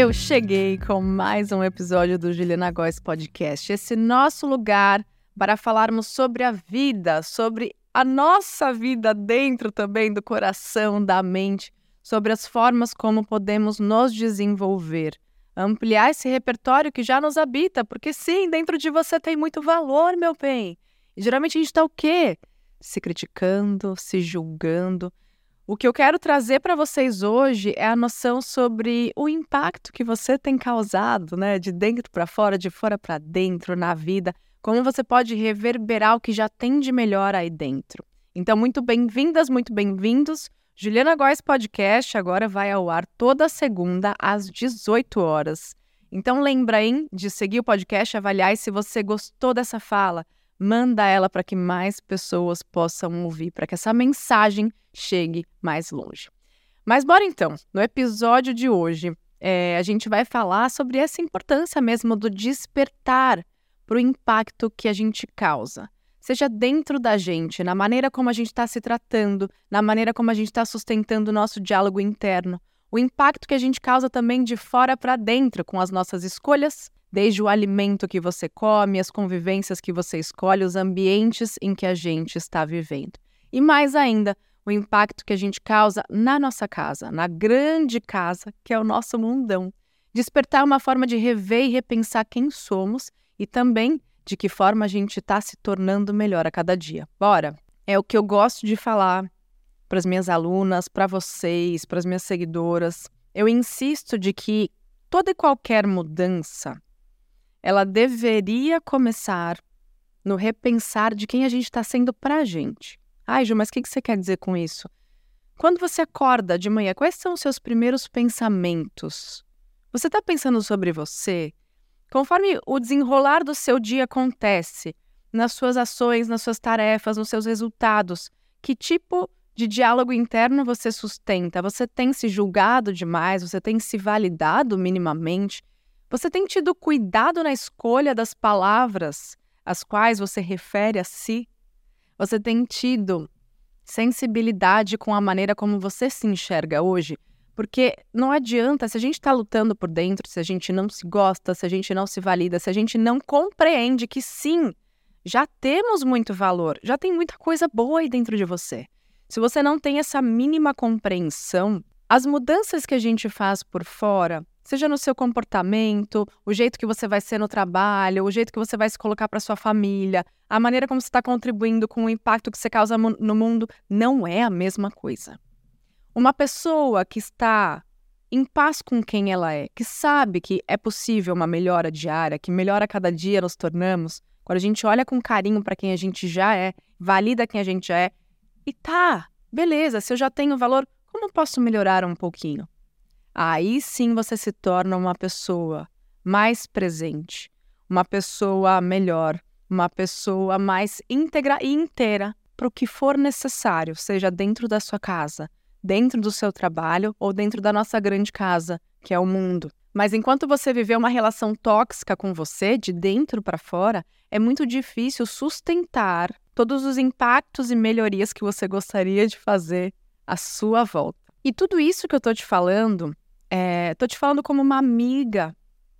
Eu cheguei com mais um episódio do Juliana Góes Podcast, esse nosso lugar para falarmos sobre a vida, sobre a nossa vida dentro também do coração, da mente, sobre as formas como podemos nos desenvolver, ampliar esse repertório que já nos habita, porque sim, dentro de você tem muito valor, meu bem. E geralmente a gente está o quê? Se criticando, se julgando, o que eu quero trazer para vocês hoje é a noção sobre o impacto que você tem causado, né, de dentro para fora, de fora para dentro na vida, como você pode reverberar o que já tem de melhor aí dentro. Então, muito bem-vindas, muito bem-vindos. Juliana Góes Podcast agora vai ao ar toda segunda às 18 horas. Então, lembra, hein, de seguir o podcast, avaliar e se você gostou dessa fala, manda ela para que mais pessoas possam ouvir, para que essa mensagem chegue mais longe. Mas bora então, no episódio de hoje, é, a gente vai falar sobre essa importância mesmo do despertar para o impacto que a gente causa. Seja dentro da gente, na maneira como a gente está se tratando, na maneira como a gente está sustentando o nosso diálogo interno, o impacto que a gente causa também de fora para dentro com as nossas escolhas, desde o alimento que você come, as convivências que você escolhe, os ambientes em que a gente está vivendo. E mais ainda, o impacto que a gente causa na nossa casa, na grande casa que é o nosso mundão. Despertar uma forma de rever e repensar quem somos e também de que forma a gente está se tornando melhor a cada dia. Bora! É o que eu gosto de falar para as minhas alunas, para vocês, para as minhas seguidoras. Eu insisto de que toda e qualquer mudança ela deveria começar no repensar de quem a gente está sendo para a gente. Ai, Ju, mas o que, que você quer dizer com isso? Quando você acorda de manhã, quais são os seus primeiros pensamentos? Você está pensando sobre você? Conforme o desenrolar do seu dia acontece, nas suas ações, nas suas tarefas, nos seus resultados, que tipo de diálogo interno você sustenta? Você tem se julgado demais? Você tem se validado minimamente? Você tem tido cuidado na escolha das palavras às quais você refere a si? Você tem tido sensibilidade com a maneira como você se enxerga hoje? Porque não adianta, se a gente está lutando por dentro, se a gente não se gosta, se a gente não se valida, se a gente não compreende que sim, já temos muito valor, já tem muita coisa boa aí dentro de você. Se você não tem essa mínima compreensão, as mudanças que a gente faz por fora, seja no seu comportamento, o jeito que você vai ser no trabalho, o jeito que você vai se colocar para sua família, a maneira como você está contribuindo com o impacto que você causa no mundo, não é a mesma coisa. Uma pessoa que está em paz com quem ela é, que sabe que é possível uma melhora diária, que melhora cada dia nos tornamos, quando a gente olha com carinho para quem a gente já é, valida quem a gente já é, e tá, beleza, se eu já tenho valor, como posso melhorar um pouquinho? Aí sim você se torna uma pessoa mais presente, uma pessoa melhor, uma pessoa mais íntegra e inteira para o que for necessário, seja dentro da sua casa, dentro do seu trabalho ou dentro da nossa grande casa, que é o mundo. Mas enquanto você viver uma relação tóxica com você, de dentro para fora, é muito difícil sustentar todos os impactos e melhorias que você gostaria de fazer à sua volta. E tudo isso que eu tô te falando é, tô te falando como uma amiga,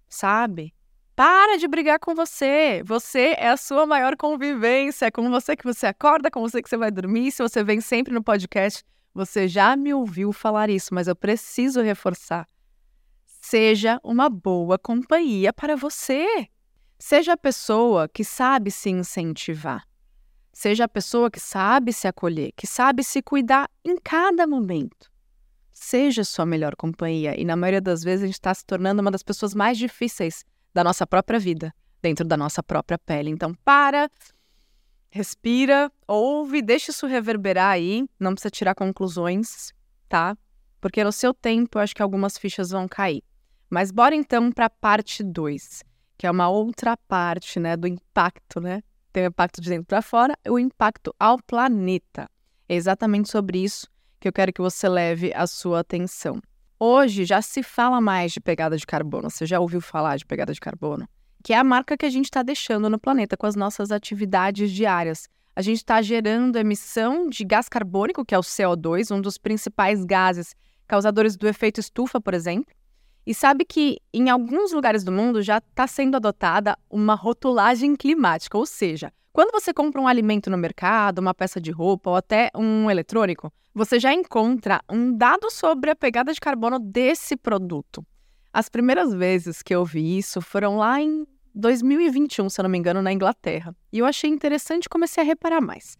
sabe? Para de brigar com você. Você é a sua maior convivência. É com você que você acorda, com você que você vai dormir. Se você vem sempre no podcast, você já me ouviu falar isso, mas eu preciso reforçar. Seja uma boa companhia para você. Seja a pessoa que sabe se incentivar. Seja a pessoa que sabe se acolher, que sabe se cuidar em cada momento seja sua melhor companhia. E na maioria das vezes a gente está se tornando uma das pessoas mais difíceis da nossa própria vida, dentro da nossa própria pele. Então, para, respira, ouve, deixa isso reverberar aí. Não precisa tirar conclusões, tá? Porque no seu tempo eu acho que algumas fichas vão cair. Mas bora então para a parte 2, que é uma outra parte, né, do impacto, né? Tem o impacto de dentro para fora, o impacto ao planeta. É exatamente sobre isso que eu quero que você leve a sua atenção. Hoje já se fala mais de pegada de carbono. Você já ouviu falar de pegada de carbono? Que é a marca que a gente está deixando no planeta com as nossas atividades diárias. A gente está gerando emissão de gás carbônico, que é o CO2, um dos principais gases causadores do efeito estufa, por exemplo. E sabe que em alguns lugares do mundo já está sendo adotada uma rotulagem climática, ou seja, quando você compra um alimento no mercado, uma peça de roupa ou até um eletrônico, você já encontra um dado sobre a pegada de carbono desse produto. As primeiras vezes que eu vi isso foram lá em 2021, se eu não me engano, na Inglaterra. E eu achei interessante e comecei a reparar mais.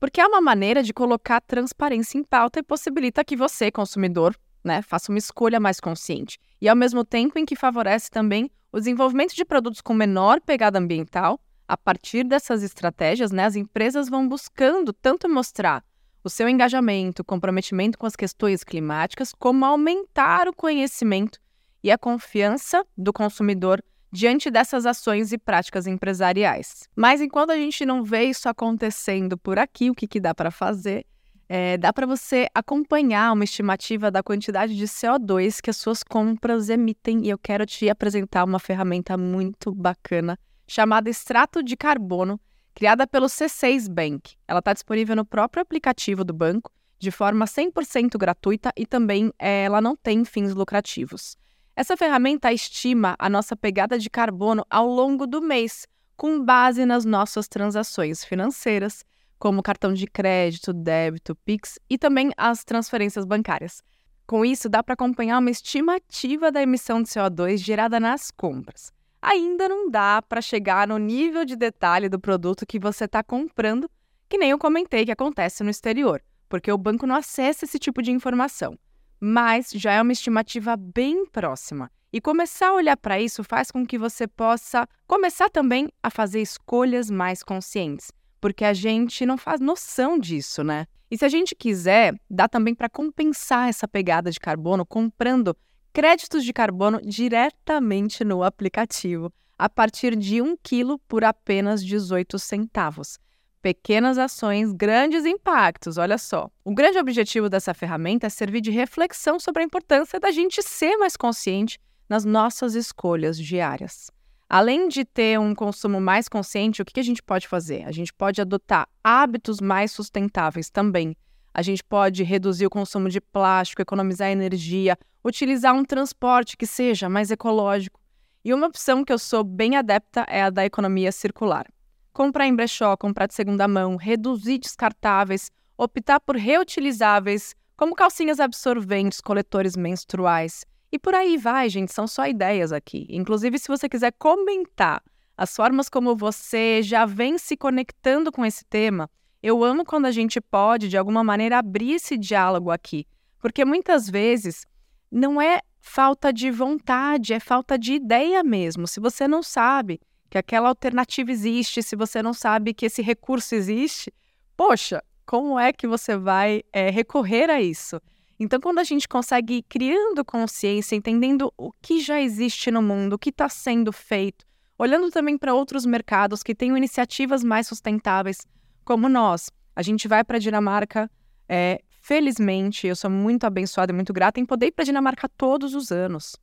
Porque é uma maneira de colocar transparência em pauta e possibilita que você, consumidor, né, faça uma escolha mais consciente. E ao mesmo tempo em que favorece também o desenvolvimento de produtos com menor pegada ambiental. A partir dessas estratégias, né, as empresas vão buscando tanto mostrar o seu engajamento, comprometimento com as questões climáticas, como aumentar o conhecimento e a confiança do consumidor diante dessas ações e práticas empresariais. Mas enquanto a gente não vê isso acontecendo por aqui, o que, que dá para fazer? É, dá para você acompanhar uma estimativa da quantidade de CO2 que as suas compras emitem e eu quero te apresentar uma ferramenta muito bacana chamada Extrato de Carbono, criada pelo C6 Bank. Ela está disponível no próprio aplicativo do banco de forma 100% gratuita e também é, ela não tem fins lucrativos. Essa ferramenta estima a nossa pegada de carbono ao longo do mês, com base nas nossas transações financeiras, como cartão de crédito, débito, Pix e também as transferências bancárias. Com isso, dá para acompanhar uma estimativa da emissão de CO2 gerada nas compras. Ainda não dá para chegar no nível de detalhe do produto que você está comprando, que nem eu comentei que acontece no exterior, porque o banco não acessa esse tipo de informação mas já é uma estimativa bem próxima. E começar a olhar para isso faz com que você possa começar também a fazer escolhas mais conscientes, porque a gente não faz noção disso, né? E se a gente quiser, dá também para compensar essa pegada de carbono comprando créditos de carbono diretamente no aplicativo, a partir de 1 quilo por apenas 18 centavos. Pequenas ações, grandes impactos, olha só. O grande objetivo dessa ferramenta é servir de reflexão sobre a importância da gente ser mais consciente nas nossas escolhas diárias. Além de ter um consumo mais consciente, o que a gente pode fazer? A gente pode adotar hábitos mais sustentáveis também. A gente pode reduzir o consumo de plástico, economizar energia, utilizar um transporte que seja mais ecológico. E uma opção que eu sou bem adepta é a da economia circular comprar em brechó, comprar de segunda mão, reduzir descartáveis, optar por reutilizáveis, como calcinhas absorventes, coletores menstruais. E por aí vai, gente, são só ideias aqui. Inclusive, se você quiser comentar as formas como você já vem se conectando com esse tema, eu amo quando a gente pode, de alguma maneira, abrir esse diálogo aqui. Porque muitas vezes não é falta de vontade, é falta de ideia mesmo. Se você não sabe que aquela alternativa existe, se você não sabe que esse recurso existe, poxa, como é que você vai é, recorrer a isso? Então, quando a gente consegue ir criando consciência, entendendo o que já existe no mundo, o que está sendo feito, olhando também para outros mercados que têm iniciativas mais sustentáveis, como nós, a gente vai para a Dinamarca. É, felizmente, eu sou muito abençoada e muito grata em poder ir para a Dinamarca todos os anos.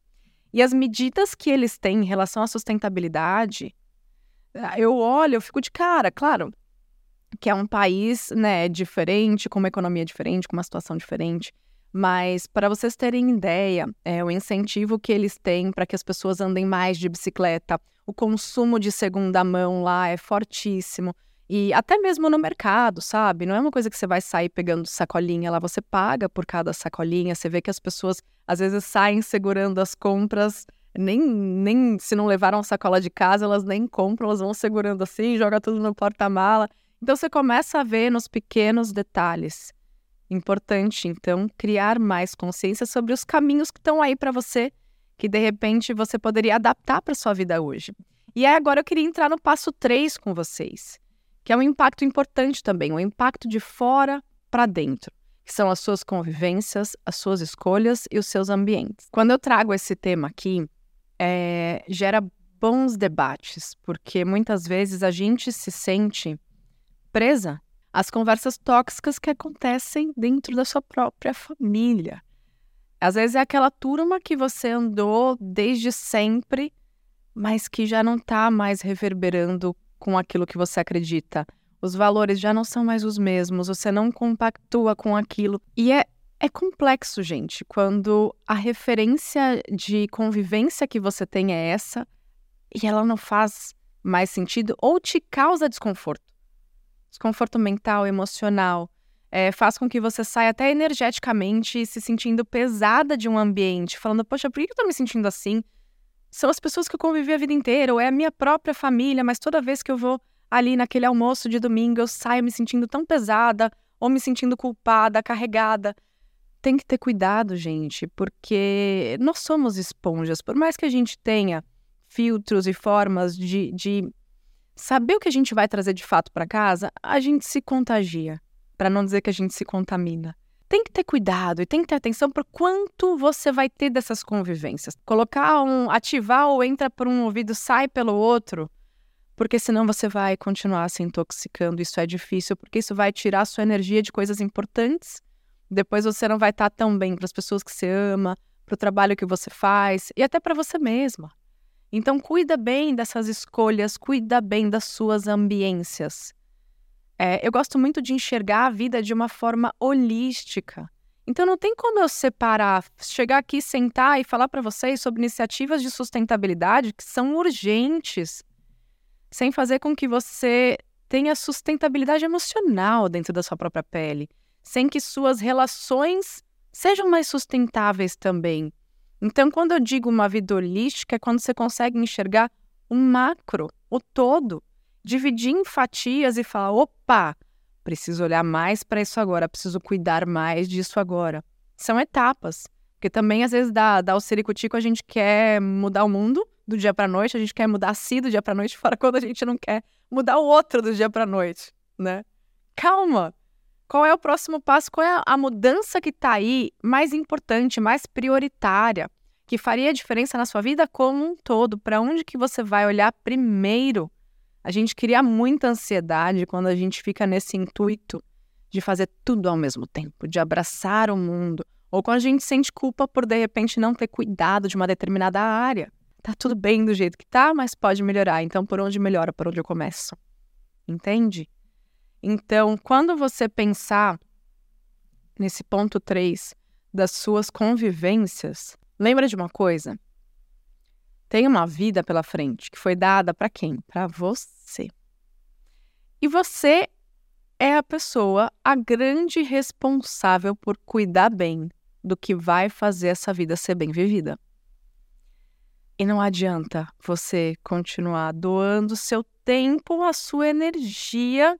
E as medidas que eles têm em relação à sustentabilidade, eu olho, eu fico de cara, claro, que é um país, né, diferente, com uma economia diferente, com uma situação diferente. Mas para vocês terem ideia, é o incentivo que eles têm para que as pessoas andem mais de bicicleta, o consumo de segunda mão lá é fortíssimo. E até mesmo no mercado, sabe? Não é uma coisa que você vai sair pegando sacolinha lá, você paga por cada sacolinha. Você vê que as pessoas às vezes saem segurando as compras, nem, nem se não levaram a sacola de casa, elas nem compram, elas vão segurando assim, joga tudo no porta-mala. Então você começa a ver nos pequenos detalhes. Importante, então, criar mais consciência sobre os caminhos que estão aí para você, que de repente você poderia adaptar para sua vida hoje. E aí agora eu queria entrar no passo 3 com vocês que é um impacto importante também, um impacto de fora para dentro, que são as suas convivências, as suas escolhas e os seus ambientes. Quando eu trago esse tema aqui, é, gera bons debates, porque muitas vezes a gente se sente presa às conversas tóxicas que acontecem dentro da sua própria família. Às vezes é aquela turma que você andou desde sempre, mas que já não está mais reverberando com aquilo que você acredita. Os valores já não são mais os mesmos, você não compactua com aquilo. E é É complexo, gente, quando a referência de convivência que você tem é essa e ela não faz mais sentido ou te causa desconforto. Desconforto mental, emocional, é, faz com que você saia até energeticamente se sentindo pesada de um ambiente, falando, poxa, por que eu tô me sentindo assim? São as pessoas que eu convivi a vida inteira, ou é a minha própria família, mas toda vez que eu vou ali naquele almoço de domingo, eu saio me sentindo tão pesada, ou me sentindo culpada, carregada. Tem que ter cuidado, gente, porque nós somos esponjas. Por mais que a gente tenha filtros e formas de, de saber o que a gente vai trazer de fato para casa, a gente se contagia, para não dizer que a gente se contamina. Tem que ter cuidado e tem que ter atenção para quanto você vai ter dessas convivências. Colocar um ativar ou entra por um ouvido, sai pelo outro, porque senão você vai continuar se intoxicando. Isso é difícil, porque isso vai tirar sua energia de coisas importantes. Depois você não vai estar tão bem para as pessoas que você ama, para o trabalho que você faz e até para você mesma. Então, cuida bem dessas escolhas, cuida bem das suas ambiências. É, eu gosto muito de enxergar a vida de uma forma holística. Então, não tem como eu separar, chegar aqui, sentar e falar para vocês sobre iniciativas de sustentabilidade que são urgentes, sem fazer com que você tenha sustentabilidade emocional dentro da sua própria pele, sem que suas relações sejam mais sustentáveis também. Então, quando eu digo uma vida holística, é quando você consegue enxergar o macro, o todo, dividir em fatias e falar: opa, preciso olhar mais para isso agora, preciso cuidar mais disso agora. São etapas. Porque também, às vezes, dá, dá o ciricutico, a gente quer mudar o mundo do dia para noite, a gente quer mudar si do dia para noite, fora quando a gente não quer mudar o outro do dia para noite, né? Calma! Qual é o próximo passo? Qual é a mudança que está aí mais importante, mais prioritária, que faria diferença na sua vida como um todo? Para onde que você vai olhar primeiro? A gente cria muita ansiedade quando a gente fica nesse intuito de fazer tudo ao mesmo tempo, de abraçar o mundo, ou quando a gente sente culpa por de repente não ter cuidado de uma determinada área. Tá tudo bem do jeito que tá, mas pode melhorar. Então, por onde melhora, por onde eu começo? Entende? Então, quando você pensar nesse ponto 3 das suas convivências, lembra de uma coisa? Tem uma vida pela frente que foi dada para quem? Para você. E você é a pessoa, a grande responsável por cuidar bem do que vai fazer essa vida ser bem vivida. E não adianta você continuar doando seu tempo, a sua energia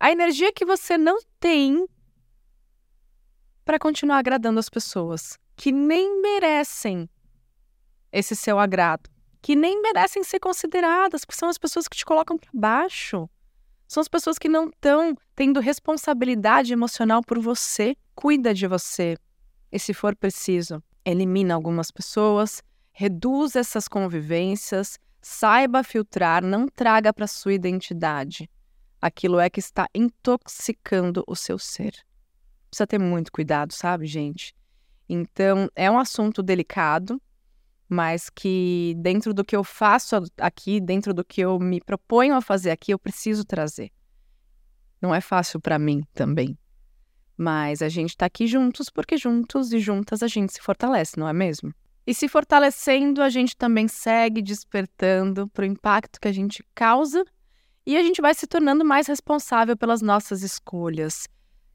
a energia que você não tem para continuar agradando as pessoas que nem merecem esse seu agrado, que nem merecem ser consideradas, porque são as pessoas que te colocam para baixo. São as pessoas que não estão tendo responsabilidade emocional por você. Cuida de você. E se for preciso, elimina algumas pessoas, reduz essas convivências, saiba filtrar, não traga para sua identidade aquilo é que está intoxicando o seu ser. Precisa ter muito cuidado, sabe, gente? Então, é um assunto delicado, mas que dentro do que eu faço aqui, dentro do que eu me proponho a fazer aqui, eu preciso trazer. Não é fácil para mim também. Mas a gente está aqui juntos porque juntos e juntas a gente se fortalece, não é mesmo? E se fortalecendo, a gente também segue despertando para o impacto que a gente causa e a gente vai se tornando mais responsável pelas nossas escolhas.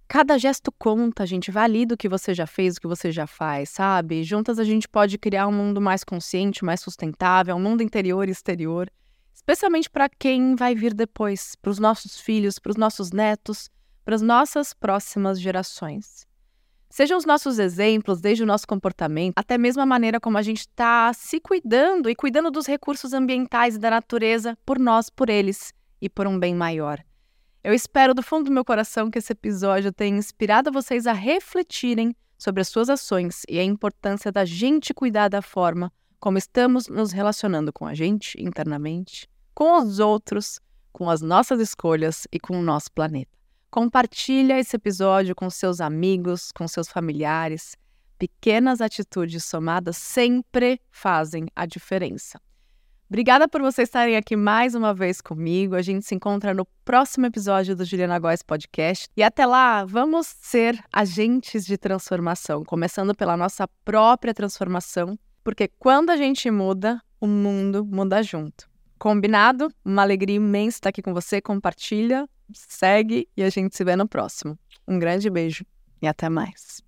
Cada gesto conta, a gente valida o que você já fez, o que você já faz, sabe? Juntas a gente pode criar um mundo mais consciente, mais sustentável, um mundo interior e exterior, especialmente para quem vai vir depois, para os nossos filhos, para os nossos netos, para as nossas próximas gerações. Sejam os nossos exemplos, desde o nosso comportamento, até mesmo a maneira como a gente está se cuidando e cuidando dos recursos ambientais e da natureza por nós, por eles e por um bem maior. Eu espero do fundo do meu coração que esse episódio tenha inspirado vocês a refletirem sobre as suas ações e a importância da gente cuidar da forma como estamos nos relacionando com a gente internamente, com os outros, com as nossas escolhas e com o nosso planeta. Compartilha esse episódio com seus amigos, com seus familiares. Pequenas atitudes somadas sempre fazem a diferença. Obrigada por vocês estarem aqui mais uma vez comigo. A gente se encontra no próximo episódio do Juliana Góes Podcast. E até lá, vamos ser agentes de transformação, começando pela nossa própria transformação, porque quando a gente muda, o mundo muda junto. Combinado? Uma alegria imensa estar aqui com você. Compartilha, segue e a gente se vê no próximo. Um grande beijo e até mais.